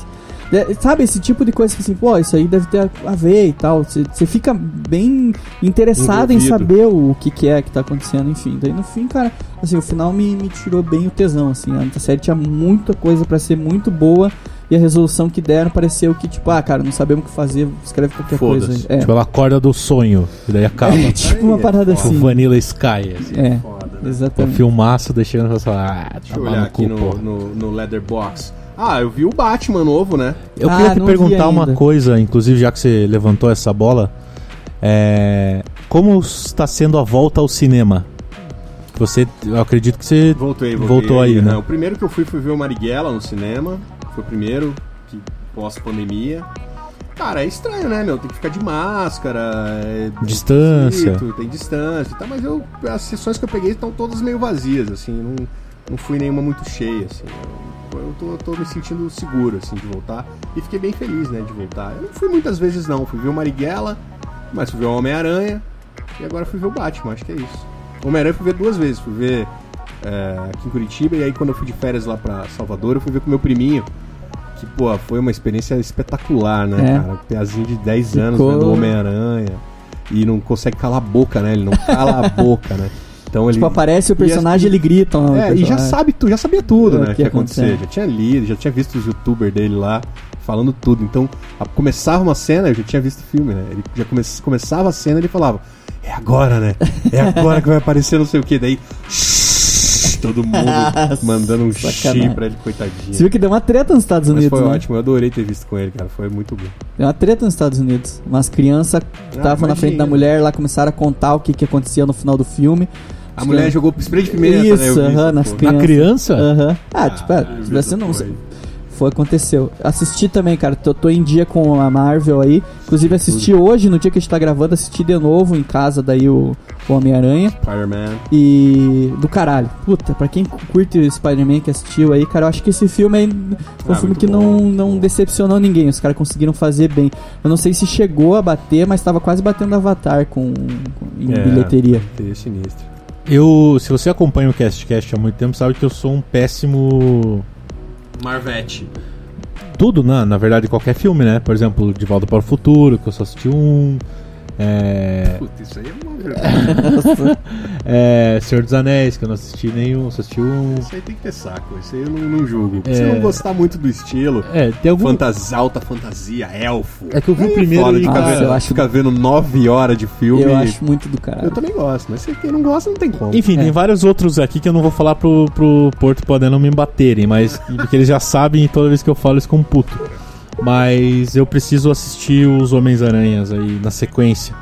É, Sabe, esse tipo de coisa que assim, pô, isso aí deve ter a ver e tal. Você fica bem interessado em Envolvido. saber o que, que é que tá acontecendo, enfim. Daí no fim, cara, assim, o final me, me tirou bem o tesão, assim. A série tinha muita coisa pra ser muito boa e a resolução que deram pareceu que, tipo, ah, cara, não sabemos o que fazer, escreve qualquer coisa. É, Tipo, ela acorda do sonho e daí acaba. É, tipo uma é parada. Tipo assim. Vanilla Sky, assim. É, Foda, né? O exatamente. filmaço deixando você falar, ah, Deixa tá eu olhar aqui no, no... no, no Letterbox. Ah, eu vi o Batman novo, né? Eu Ah, queria te perguntar uma coisa, inclusive já que você levantou essa bola. É... Como está sendo a volta ao cinema? Você, eu acredito que você Voltei, voltei. voltou aí, né? O primeiro que eu fui foi ver o Marighella no cinema. Foi o primeiro que pós-pandemia. Cara, é estranho, né, meu? Tem que ficar de máscara. é Distância. Tem distância e tal, mas eu, as sessões que eu peguei estão todas meio vazias, assim. Não, não fui nenhuma muito cheia, assim. Eu, eu tô, tô me sentindo seguro, assim, de voltar. E fiquei bem feliz, né, de voltar. Eu não fui muitas vezes, não. Fui ver o Marighella, mas fui ver o Homem-Aranha. E agora fui ver o Batman, acho que é isso. O Homem-Aranha fui ver duas vezes. Fui ver é, aqui em Curitiba e aí quando eu fui de férias lá pra Salvador, eu fui ver com meu priminho. Que, pô, foi uma experiência espetacular, né, É. cara? Piazinho de 10 anos Ficou- vendo o Homem-Aranha. E não consegue calar a boca, né? Ele não cala a (laughs) boca, né? Então ele. Tipo, aparece o e personagem as- ele grita. É, e já sabe tu, já sabia tudo, É, né? o Que ia acontecer. acontecer. Já tinha lido, já tinha visto os youtubers dele lá falando tudo. Então, a- começava uma cena, eu já tinha visto o filme, né? Ele já come, começava a cena e ele falava: É agora, né? É agora que vai aparecer não sei o que. Daí. (laughs) Todo mundo (laughs) mandando um Sacanagem. xi pra ele, coitadinho. Você viu que deu uma treta nos Estados Mas Unidos, foi né? ótimo, eu adorei ter visto com ele, cara. Foi muito bom. Deu uma treta nos Estados Unidos. Umas crianças que Ah, estavam na frente da mulher lá começaram a contar o que, que acontecia no final do filme. A mulher caras- jogou spray de pimenta, né? Isso, aham, essa nas crianças. Na criança? Aham. Ah, tipo, é, eu se vi você não. aí. Foi, aconteceu. Assisti também, cara. Tô, tô em dia com a Marvel aí. Inclusive, assisti hoje, no dia que a gente tá gravando, assisti de novo em casa, daí o, o Homem-Aranha. Spider-Man. E. Do caralho. Puta, pra quem curte o Spider-Man que assistiu aí, cara, eu acho que esse filme aí foi um Ah, filme muito que bom, não, não decepcionou ninguém. Os caras conseguiram fazer bem. Eu não sei se chegou a bater, mas tava quase batendo Avatar com, com- em É. bilheteria. Teria sinistro. Eu, se você acompanha o Cast Cast há muito tempo, sabe que eu sou um péssimo Marvete. tudo, na, na verdade, qualquer filme, né? Por exemplo, De Volta para o Futuro, que eu só assisti um. É, Puta, isso aí é uma vergonha. (laughs) é, Senhor dos Anéis, que eu não assisti nenhum, só assisti um. Isso aí tem que ter saco, isso aí eu não, não julgo. É. Se não gostar muito do estilo, É, tem algum. fantasia, alta fantasia, elfo. É que eu vi o primeiro e, Nossa, vendo, eu acho- ficar vendo nove horas de filme. Eu acho muito do Eu caralho. também gosto, mas se quem não gosta não tem como. Enfim, É. tem vários outros aqui que eu não vou falar pro, pro Porto poder não me baterem, mas (laughs) porque eles já sabem e toda vez que eu falo eles ficam puto. Mas eu preciso assistir os Homens-Aranhas aí na sequência.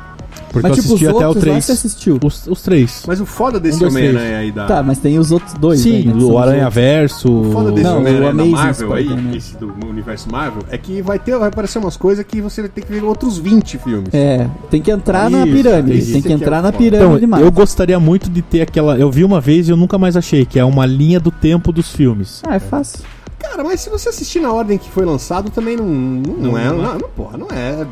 Porque Mas eu tipo, os assisti até o outros lá 3. você assistiu. Os, os três. Mas o foda desse Um, Homem-Aranha aí da. Tá, mas tem os outros dois. Sim, aí, né, o Aranha. Verso. O foda desse Não, o Homem-Aranha da Marvel aí, esse do universo Marvel, é que vai ter, vai aparecer umas coisas que você vai ter que ver outros 20 filmes. É, tem que entrar na Isso, pirâmide. isso Tem que é entrar na foda. pirâmide Então, mais. eu gostaria muito de ter aquela. Eu vi uma vez e eu nunca mais achei, que é uma linha do tempo dos filmes. Ah, é fácil. Cara, mas se você assistir na ordem que foi lançado, também não, não, não é. Não, não, porra, não é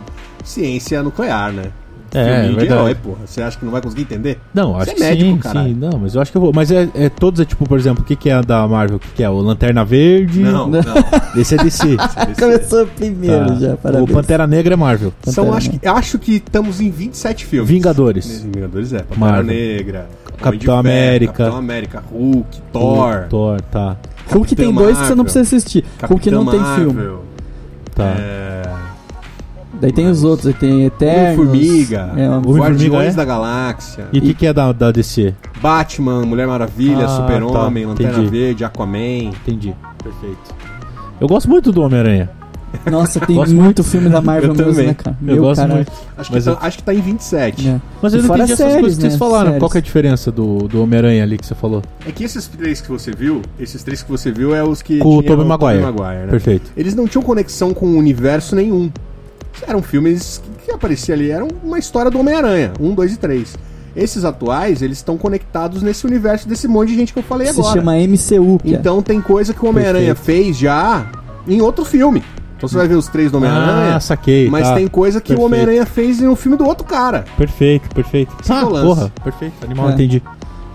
ciência nuclear, né? É, Filme é de verdade. herói, porra. Você acha que não vai conseguir entender? Não, Você acho é que médico, sim, caralho. sim. Não, mas eu acho que eu vou. Mas é, é todos, é tipo, por exemplo, o que, que é a da Marvel? O que, que é? O Lanterna Verde? Não, não. (laughs) Esse é DC. Começou primeiro Tá. já, parabéns. o Pantera Negra é Marvel. São, acho, que, acho que estamos em 27 filmes. Vingadores. Vingadores é. Pantera Marvel. Negra. Capitão Ferro, América. Capitão América. Hulk. Thor. Thor, tá. Hulk tem dois que você não Marvel. precisa assistir. Hulk não tem filme. Marvel, Tá. É... Daí tem os outros, aí tem Eternos. Homem-Formiga. É, Guardiões é? da Galáxia. E o que, que é da, da DC? Batman, Mulher Maravilha, Ah, Super-Homem, tá, Lanterna entendi. Verde, Aquaman. Entendi. Perfeito. Eu gosto muito do Homem-Aranha. Nossa, tem Gosto muito filme da Marvel Eu mesmo, também. né, cara? Eu Meu gosto caralho. muito. Acho, que, eu- tá, acho que tá em 27. É. Mas eu E não entendi essas séries, coisas que vocês né? falaram. Séries. Qual que é a diferença do, do Homem-Aranha ali que você falou? É que esses três que você viu, esses três que você viu é os que Com o Tobey Maguire. Maguire, né? Perfeito. Eles não tinham conexão com o universo nenhum. Eram filmes que, que aparecia ali, eram uma história do Homem-Aranha, um, dois e três. Esses atuais, eles estão conectados nesse universo desse monte de gente que eu falei Se agora. chama MCU, que é. Então tem coisa que o Homem-Aranha fez já em outro filme. Então você vai ver os três do Homem-Aranha, Ah, saquei. mas tá. tem coisa que Perfeito. o Homem-Aranha fez em um filme do outro cara. Perfeito, perfeito. É Ah, porra, perfeito. Animal, É. entendi.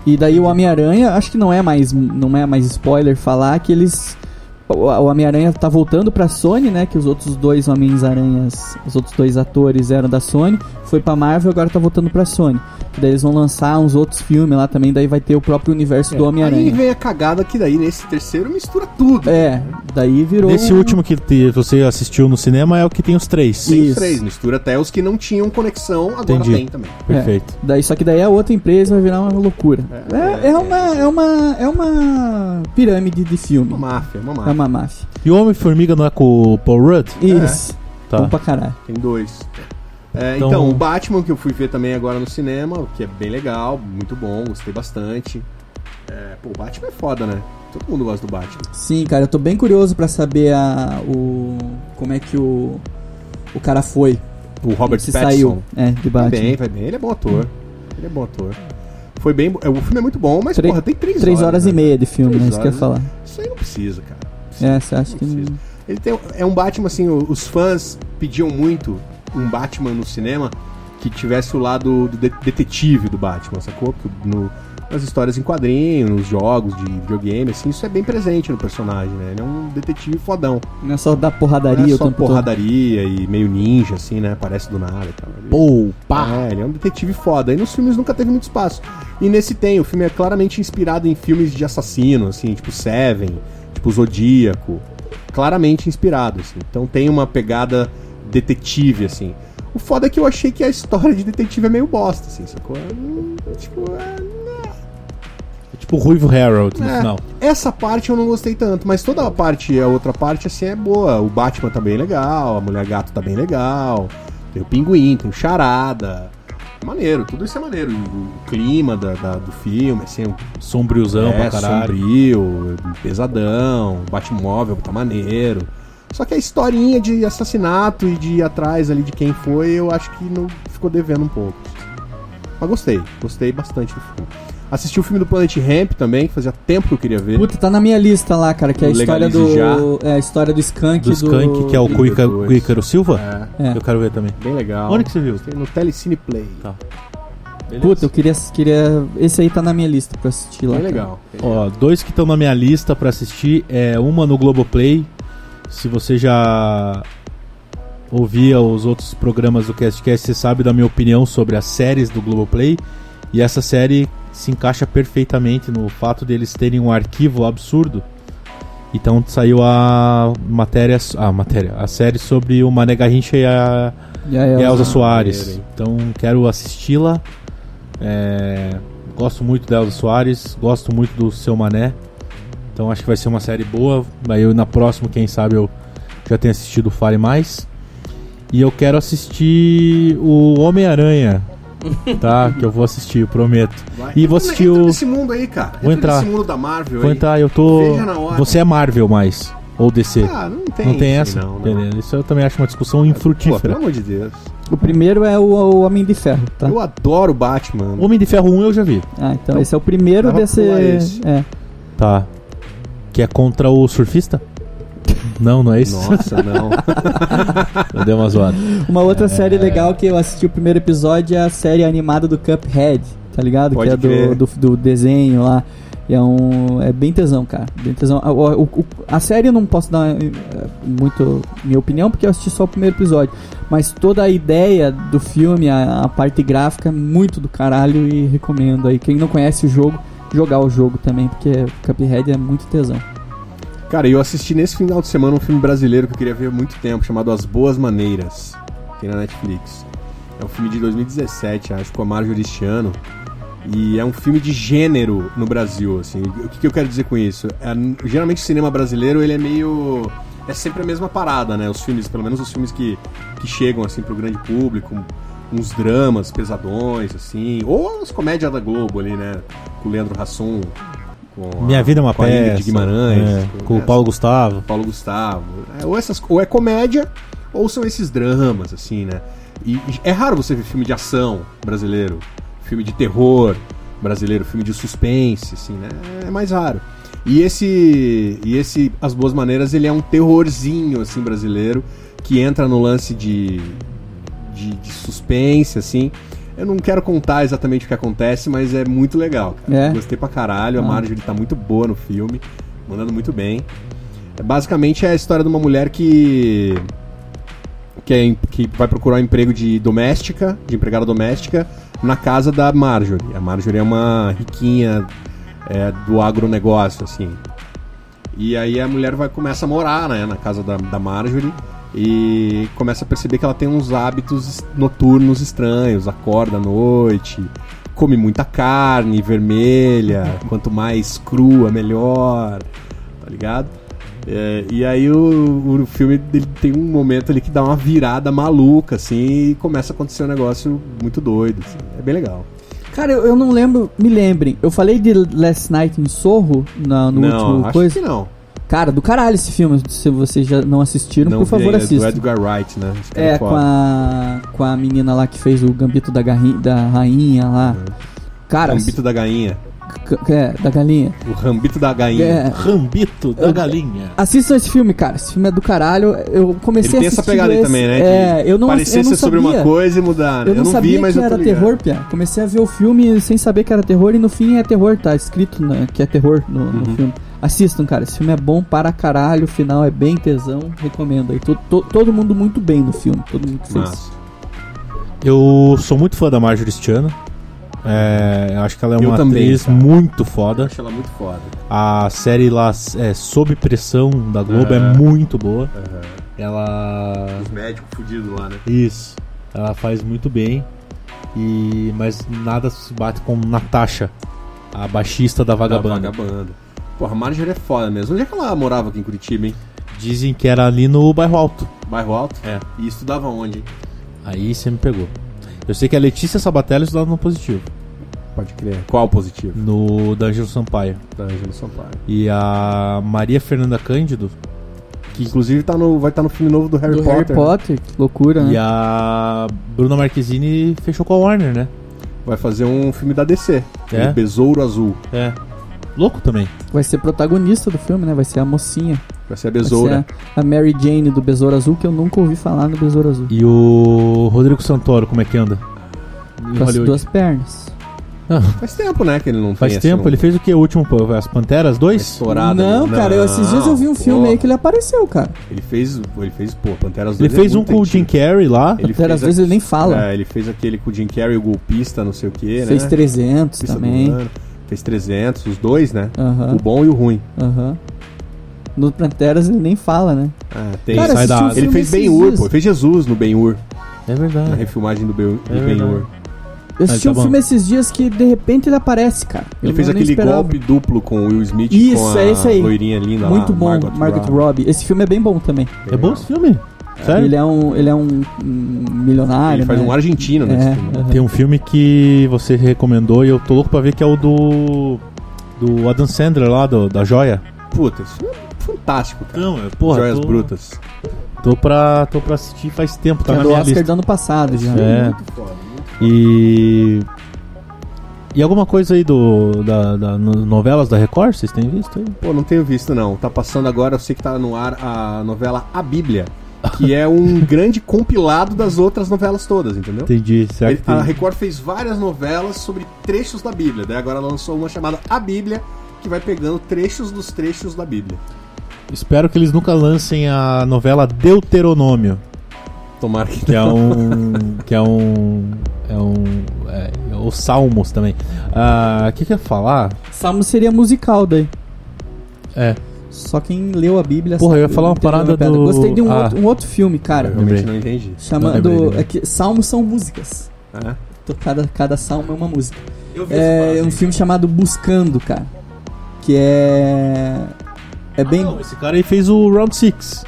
E daí o Homem-Aranha, acho que não é mais não é mais spoiler falar que eles o Homem-Aranha tá voltando pra Sony, né? Que os outros dois Homens-Aranhas, os outros dois atores eram da Sony, foi pra Marvel, agora tá voltando pra Sony. Daí eles vão lançar uns outros filmes lá também, daí vai ter o próprio universo do Aí Homem-Aranha. vem a cagada que daí nesse terceiro mistura tudo. É, daí virou Nesse um- último que te- você assistiu no cinema é o que tem os três. Tem os Isso. três, mistura até os que não tinham conexão, agora Entendi. tem também. Perfeito. Daí só que daí a outra empresa vai virar uma loucura. É, é uma é uma é uma pirâmide de filme. Uma máfia, uma É máfia. Uma máfia. E o Homem-Formiga não é com o Paul Rudd? Isso. Tá. Bom pra caralho. Tem dois. É, Então- então... o Batman que eu fui ver também agora no cinema, que é bem legal, muito bom, gostei bastante. É, pô, o Batman é foda, né? Todo mundo gosta do Batman. Sim, cara, eu tô bem curioso pra saber a, o, como é que o, o cara foi. O Robert se Pattinson. saiu é, de Vai Batman. bem, vai bem. Ele é bom ator. Ele é bom ator. Foi bem. é, O filme é muito bom, mas, Tre- porra, tem três, Três horas né? e meia de filme, Três né? Isso que eu ia horas. falar. Isso aí não precisa, cara. É, você acha Não que. precisa. não- Ele tem, é um Batman, assim, os fãs pediam muito um Batman no cinema que tivesse o lado do de- detetive do Batman, sacou? Porque no, nas histórias em quadrinhos, nos jogos de videogame, assim, isso é bem presente no personagem, né? Ele é um detetive fodão. Não é só Não porradaria é o só tempo todo. porradaria e meio ninja, assim, né? Aparece do nada e tal. Ele- Pô, pá! É, ele é um detetive foda. E nos filmes nunca teve muito espaço. E nesse tem, o filme é claramente inspirado em filmes de assassino, assim, tipo Seven, tipo Zodíaco. Claramente inspirado, assim. Então tem uma pegada detetive, assim. O foda é que eu achei que a história de detetive é meio bosta, assim, sacou? Tipo, é, Tipo o Ruivo Harold no é, final. essa parte eu não gostei tanto, mas toda a parte, a outra parte, assim, é boa. O Batman tá bem legal, a Mulher Gato tá bem legal, tem o Pinguim, tem o Charada. Maneiro, tudo isso é maneiro. O clima da, da- do filme, assim, o Sombriozão é, pra caralho. sombrio, pesadão, Batmóvel tá maneiro. Só que a historinha de assassinato e de ir atrás ali de quem foi, eu acho que não ficou devendo um pouco. Mas gostei, gostei bastante do filme. Assisti o filme do Planet Ramp também, que fazia tempo que eu queria ver. Puta, tá na minha lista lá, cara, que é a história do. É a história do Skunk Do Skunk, que é o do- Cuica- do- Cuícaro Silva. É, É. Eu quero ver também. bem legal. Onde que você viu? Tem no Telecine Play. Tá. Puta, eu queria, queria. Esse aí tá na minha lista pra assistir lá. Bem legal. Ó, dois que estão na minha lista pra assistir é uma no Globoplay. Se você já ouvia os outros programas do CastCast, você sabe da minha opinião sobre as séries do Globoplay. E essa série se encaixa perfeitamente no fato deles terem um arquivo absurdo. Então saiu a matéria, a matéria, a série sobre o Mané Garrincha e a E a Elsa. Elza Soares. Então quero assisti-la. É, gosto muito da Elza Soares, gosto muito do seu Mané. Então acho que vai ser uma série boa. Aí eu na próxima, quem sabe, eu já tenho assistido o Fale Mais. E eu quero assistir o Homem-Aranha. (laughs) tá? Que eu vou assistir, eu prometo. Vai. E vou assistir entra o. nesse mundo aí, cara. Vou Entra entrar. nesse mundo da Marvel Vou aí. entrar, eu tô. Veja na hora. Você é Marvel mais. Ou DC. Ah, não tem não tem isso essa? Não, não. Beleza. Isso eu também acho uma discussão Pô, infrutífera. pelo amor de Deus. O primeiro é o, o Homem de Ferro, tá? Eu adoro o Batman. Homem de Ferro 1 eu já vi. Ah, então esse é o primeiro desse. É. Tá. Que é contra o surfista? Não, não é isso? Nossa, não. (laughs) Eu dei uma zoada. Uma É. outra série legal que eu assisti o primeiro episódio é a série animada do Cuphead, tá ligado? Pode que é do, do, do desenho lá. E é um. É bem tesão, cara. Bem tesão. A, o- o- a série eu não posso dar eh, muito minha opinião, porque eu assisti só o primeiro episódio. Mas toda a ideia do filme, a, a parte gráfica, é muito do caralho e recomendo aí. Quem não conhece o jogo, jogar o jogo também, porque Cuphead é muito tesão. Cara, eu assisti nesse final de semana um filme brasileiro que eu queria ver há muito tempo, chamado As Boas Maneiras. Tem na Netflix. É um filme de 2017, acho, com a Marjorie este ano. E é um filme de gênero no Brasil, assim. O que, que eu quero dizer com isso? É, geralmente o cinema brasileiro, ele é meio... É sempre a mesma parada, né? Os filmes, pelo menos os filmes que, que chegam, assim, pro grande público. Uns dramas pesadões, assim. Ou as comédias da Globo ali, né? Com o Leandro Hassum. Com a- Minha vida é uma com a peça. Guimarães. é, com o essa- Paulo Gustavo. Paulo Gustavo. É, ou, essas, ou é comédia, ou são esses dramas, assim, né? E, e é raro você ver filme de ação brasileiro, filme de terror brasileiro, filme de suspense, assim, né? É mais raro. E esse, e esse As Boas Maneiras, ele é um terrorzinho, assim, brasileiro, que entra no lance de, de, de suspense, assim. Eu não quero contar exatamente o que acontece, mas é muito legal, cara. É? Gostei pra caralho, a Ah. Marjorie tá muito boa no filme, mandando muito bem. Basicamente é a história de uma mulher que que, é que vai procurar um emprego de doméstica, de empregada doméstica, na casa da Marjorie. A Marjorie é uma riquinha é, do agronegócio, assim. E aí a mulher vai começa a morar né, na casa da, da Marjorie e começa a perceber que ela tem uns hábitos noturnos estranhos, acorda à noite, come muita carne vermelha, quanto mais crua melhor, tá ligado? É, e aí o, o filme ele tem um momento ali que dá uma virada maluca, assim, e começa a acontecer um negócio muito doido. assim. É bem legal. Cara, eu, eu não lembro, me lembrem. Eu falei de Last Night em Sorro na, no não, último acho coisa. que não. Cara, do caralho esse filme. Se vocês já não assistiram, não por favor, vi, é assistam. Do Edgar Wright, né? É, foda. com a, com a menina lá que fez o Gambito da, garri, da Rainha lá. Cara, Rambito da Gainha. é, da galinha. O Rambito da Gainha. É, Rambito da Eu- galinha. assistam esse filme, cara. Esse filme é do caralho. Eu comecei Ele a tem assistir essa pegada aí esse- também, né? É, de eu não, parecer eu não ser sobre uma sabia. coisa e mudar. né? Eu não, sabia vi, mas que eu era terror, Pia. Comecei a ver o filme sem saber que era terror e no fim é terror, tá escrito né, que é terror no, no Uhum. filme. Assistam, cara. Esse filme é bom para caralho. O final é bem tesão. Recomendo aí. To- to- todo mundo muito bem no filme. Todo mundo fez. Massa. Eu sou muito fã da Marjorie Stiana. É, eu acho que ela é Eu uma também, atriz cara. muito Eu foda. acho ela muito foda. A série lá, é, Sob Pressão da Globo, é, É. muito boa. Ela. Os médicos fudidos lá, né? Isso. Ela faz muito bem. E mas nada se bate com Natasha, a baixista da Vagabanda. Da Vagabanda. Porra, a Marjorie é foda mesmo. Onde é que ela morava aqui em Curitiba, hein? Dizem que era ali no bairro Alto. Bairro Alto? É. E estudava onde? hein? Aí você me pegou. Eu sei que a Letícia Sabatelli estudava no positivo, Pode crer. Qual positivo? no D'Angelo Sampaio. Da Ângelo Sampaio. E a Maria Fernanda Cândido Que inclusive tá no, vai estar no filme novo do Harry Do Potter. Harry Potter, que loucura, e né? a Bruna Marquezine fechou com a Warner, né? Vai fazer um filme da DC. É? O Besouro Azul. É. Louco também. Vai ser protagonista do filme, né? Vai ser a mocinha. Vai ser a Vai Besoura. ser a, a Mary Jane do Besouro Azul, que eu nunca ouvi falar no Besouro Azul. E o Rodrigo Santoro, como é que anda? Em Com as duas pernas. Ah, Faz tempo, né, que ele não faz tem, tempo, um- ele fez o que? O último, pô, As Panteras 2? estourado. não, né? cara, eu, esses dias eu vi um filme Pô, aí que ele apareceu, cara. Ele fez, ele fez, pô, Panteras Ele 2 é fez um muito com o Jim. Carrey lá. Ele fez vezes ele nem fala. É, ele fez aquele com o Jim Carrey, o golpista, não sei o que, Fez né? 300 Golpista do também. Fez 300, os dois, né? Aham, O bom e o ruim. aham. No Panteras ele nem fala, né? Ah, tem. Cara, sai da um ele fez Ben-Hur, pô. Ele fez Jesus no Ben-Hur. É Na verdade. refilmagem do Ben- do É. Ben-Hur. Eu assisti tá um bom. filme esses dias que de repente ele aparece, cara. Ele Eu fez aquele esperava. golpe duplo com o Will Smith Isso, com a é esse aí. loirinha linda Muito lá, bom, Margot, Margot, Robbie. Robbie. Esse filme é bem bom também. É bom esse filme? Sério? Ele é um, ele é um, um milionário. Ele faz né? um argentino nesse É, filme. aham. Tem um filme que você recomendou e eu tô louco pra ver que é o do. Do Adam Sandler lá, do, da Joia. Puta, esse filme é fantástico, cara. Não, é porra. Joias tô, Brutas. Tô pra, tô pra assistir faz tempo, Que tá é na do minha Oscar lista. do ano passado já. É. Muito foda, muito E. E alguma coisa aí do, da, da no- novelas da Record? Vocês têm visto aí? Pô, não tenho visto não. Tá passando agora, eu sei que tá no ar a novela A Bíblia, que é um grande compilado das outras novelas todas, entendeu? Entendi. Será Ele- a. Record fez várias novelas sobre trechos da Bíblia, daí agora lançou uma chamada A Bíblia, que vai pegando trechos dos trechos da Bíblia. Espero que eles nunca lancem a novela Deuteronômio. Tomara que Que é um. que é um. É um. É, é o Salmos também. Ah, O que, que eu ia falar? Salmo seria musical daí. É. Só quem leu a Bíblia Porra, sabe, eu ia falar uma parada do- Gostei de um, Ah. outro, um outro filme, cara. Eu realmente não entendi. Chamado. lembrei, lembrei. É que salmos são músicas. É? Então, Cada, cada salmo é uma música. Eu É um filme chamado Buscando, cara. Que é. É bem. Não, esse cara aí fez o Round 6.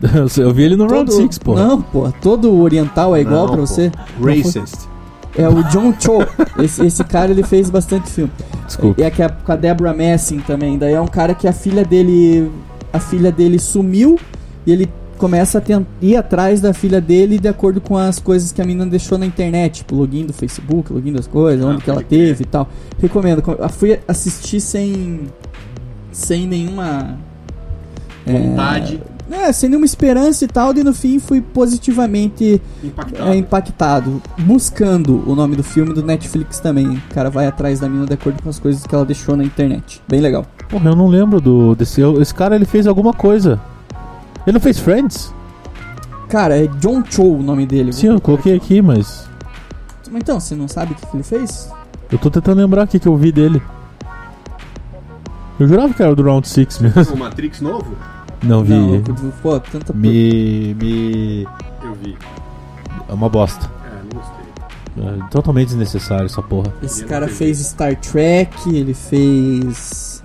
(laughs) Eu vi ele no Round 6, pô. Não, pô. Todo oriental é igual Não, pra você. Racist. É o John Cho. esse, esse cara ele fez bastante filme. Desculpa. E é que é com a Deborah Messing também. Daí é um cara que a filha dele. A filha dele sumiu e ele começa a ir atrás da filha dele de acordo com as coisas que a menina deixou na internet, tipo login do Facebook, login das coisas, onde que ela teve e tal. Recomendo. Eu fui assistir sem. sem nenhuma. é, Vontade. É, sem nenhuma esperança e tal, e no fim fui positivamente Impactado. é, impactado. Buscando o nome do filme do Netflix também. O cara vai atrás da mina de acordo com as coisas que ela deixou na internet. Bem legal. Porra, eu não lembro do desse. eu- Esse cara ele fez alguma coisa. Ele não fez Friends? Cara, é John Cho o nome dele. Sim, eu coloquei aqui, mas. Mas Então, você não sabe o que, que ele fez? Eu tô tentando lembrar aqui que eu vi dele. Eu jurava que era do Round 6 mesmo. O Matrix novo? Não vi. Não, pô, tanta Me. Me. Eu vi. É uma bosta. É, não gostei. É totalmente desnecessário essa porra. Esse cara fez Star Trek, ele fez.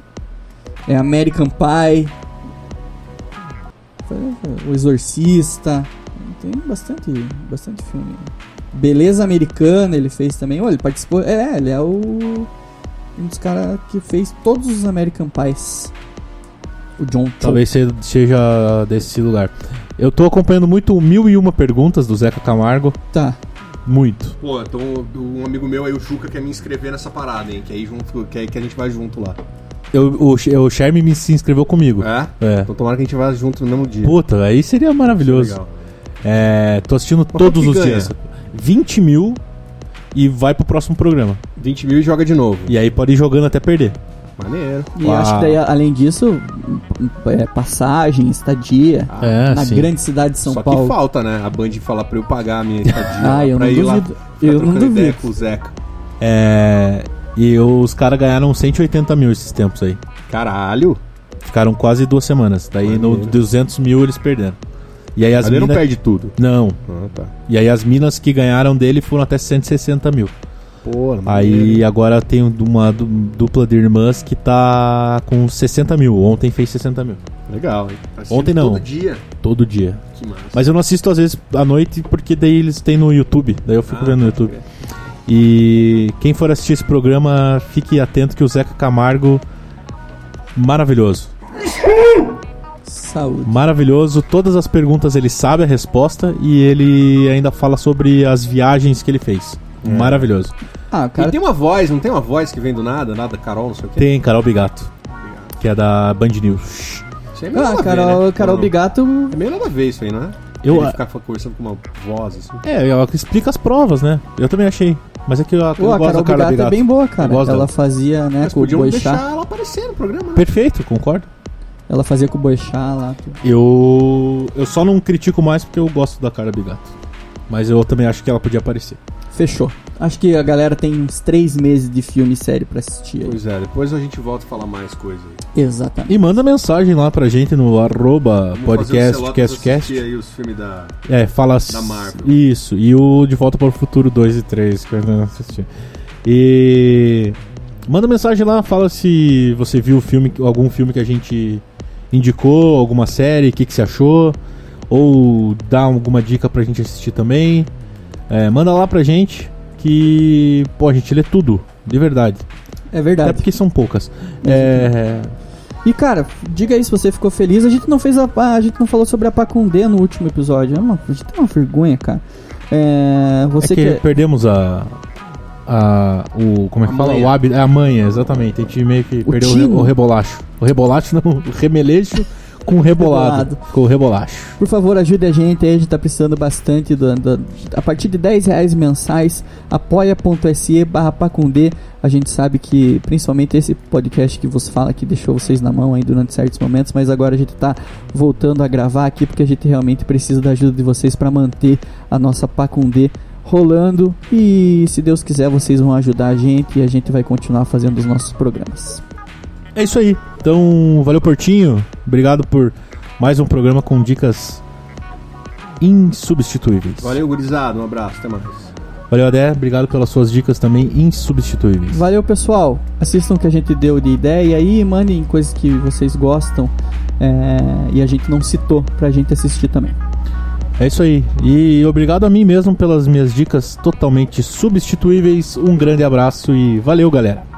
É American Pie. O Exorcista. Tem bastante, bastante filme. Beleza Americana ele fez também. Olha, ele participou. É, ele é o. Um dos caras que fez todos os American Pies. O John Cho. Talvez se- seja desse lugar. Eu tô acompanhando muito o Mil e Uma Perguntas do Zeca Camargo. Tá. Muito. Pô, então um amigo meu aí, o Chuca, quer me inscrever nessa parada, hein? Que aí junto, que, aí que a gente vai junto lá. Eu, o, o Shermy me se inscreveu comigo. É? É. Então tomara que a gente vá junto no mesmo dia. Puta, aí seria maravilhoso. Legal. É, tô assistindo quanto todos os ganha? dias. 20 mil e vai pro próximo programa. 20 mil e joga de novo. E aí pode ir jogando até perder. Maneiro. E Uau. acho que daí, além disso, é, passagem, estadia. é, na sim. grande cidade de São Só Paulo. que falta, né? A Band falar pra eu pagar a minha estadia. (laughs) Ah, eu pra não ir lá duvido. ficar Eu não duvido. com o Zeca. É, e os caras ganharam 180 mil esses tempos aí. Caralho. Ficaram quase duas semanas. Daí no Maneiro. 200 mil eles perderam. E aí as Mas ele não perde tudo. Não. Ah, tá. E aí as minas que ganharam dele foram até 160 mil. Pô, Aí agora tem uma du- dupla de irmãs que tá com 60 mil. Ontem fez 60 mil. Legal, hein? Assistindo Ontem não. Todo dia. Todo dia. Que massa. Mas eu não assisto às vezes à noite porque daí eles têm no YouTube. Daí eu fico Ah, vendo no YouTube. E quem for assistir esse programa, fique atento que o Zeca Camargo. Maravilhoso. Saúde. Maravilhoso. Todas as perguntas ele sabe a resposta e ele ainda fala sobre as viagens que ele fez. É. Maravilhoso. Ah, o E cara. tem uma voz, não tem uma voz que vem do nada, nada, Carol, não sei o quê? Tem Carol Bigato, que é da Band News. Isso aí é meio nada Ah, a ver, Carol, né? Carol Não. Bigato. É meio nada a ver isso aí, não é? Eu- Ele ficar conversando com uma voz assim. É, ela explica as provas, né? Eu também achei. Mas é que eu, eu Pô, a gosto Carol da Carla Bigato, Bigato. é bem boa, cara. Eu gosto Ela dela. fazia, né, Mas com o podiam Boixá. deixar ela aparecer no programa, né? Perfeito, concordo. Ela fazia com o Boixá lá. tudo. Eu, eu só não critico mais porque eu gosto da Carla Bigato. Mas eu também acho que ela podia aparecer. Fechou. Acho que a galera tem uns três meses de filme e série pra assistir. aí. Pois é, depois a gente volta a falar mais coisa aí. Exatamente. E manda mensagem lá pra gente no arroba Vamos fazer o podcast Celotas castcast. assistir aí os filmes da... É, fala Da Marvel. Isso, e o De Volta para o Futuro 2 e 3, que eu ainda não assisti. E manda mensagem lá, fala se você viu o filme, algum filme que a gente indicou, alguma série, o que, que você achou, ou dá alguma dica pra gente assistir também. É, manda lá pra gente que, pô, a gente lê tudo, de verdade. É Até verdade. porque são poucas. É, E cara, diga aí se você ficou feliz. A gente não fez a. A gente não falou sobre a Pacundê no último episódio. É uma, a gente tem uma vergonha, cara. É, você é que que. perdemos a. A, o, como é que A fala? manha. O hábito. É a manha, exatamente. A gente meio que O perdeu o, re- o rebolacho. O rebolacho (laughs) não, o remeleixo com rebolado. Rebolado. Com rebolacho. Por favor, ajude a gente aí, a gente tá precisando bastante do, do- a partir de 10 reais mensais, apoia.se barra Pacundê. A gente sabe que principalmente esse podcast que vos fala aqui deixou vocês na mão aí durante certos momentos, mas agora a gente tá voltando a gravar aqui porque a gente realmente precisa da ajuda de vocês para manter a nossa Pacundê rolando e se Deus quiser vocês vão ajudar a gente e a gente vai continuar fazendo os nossos programas. É isso aí. Então, valeu Portinho. Obrigado por mais um programa com dicas insubstituíveis. Valeu, gurizada. Um abraço, até mais. Valeu, Adé. Obrigado pelas suas dicas também insubstituíveis. Valeu, pessoal. Assistam o que a gente deu de ideia aí, mandem coisas que vocês gostam é, e a gente não citou pra gente assistir também. É isso aí. E obrigado a mim mesmo pelas minhas dicas totalmente substituíveis. Um grande abraço e valeu, galera.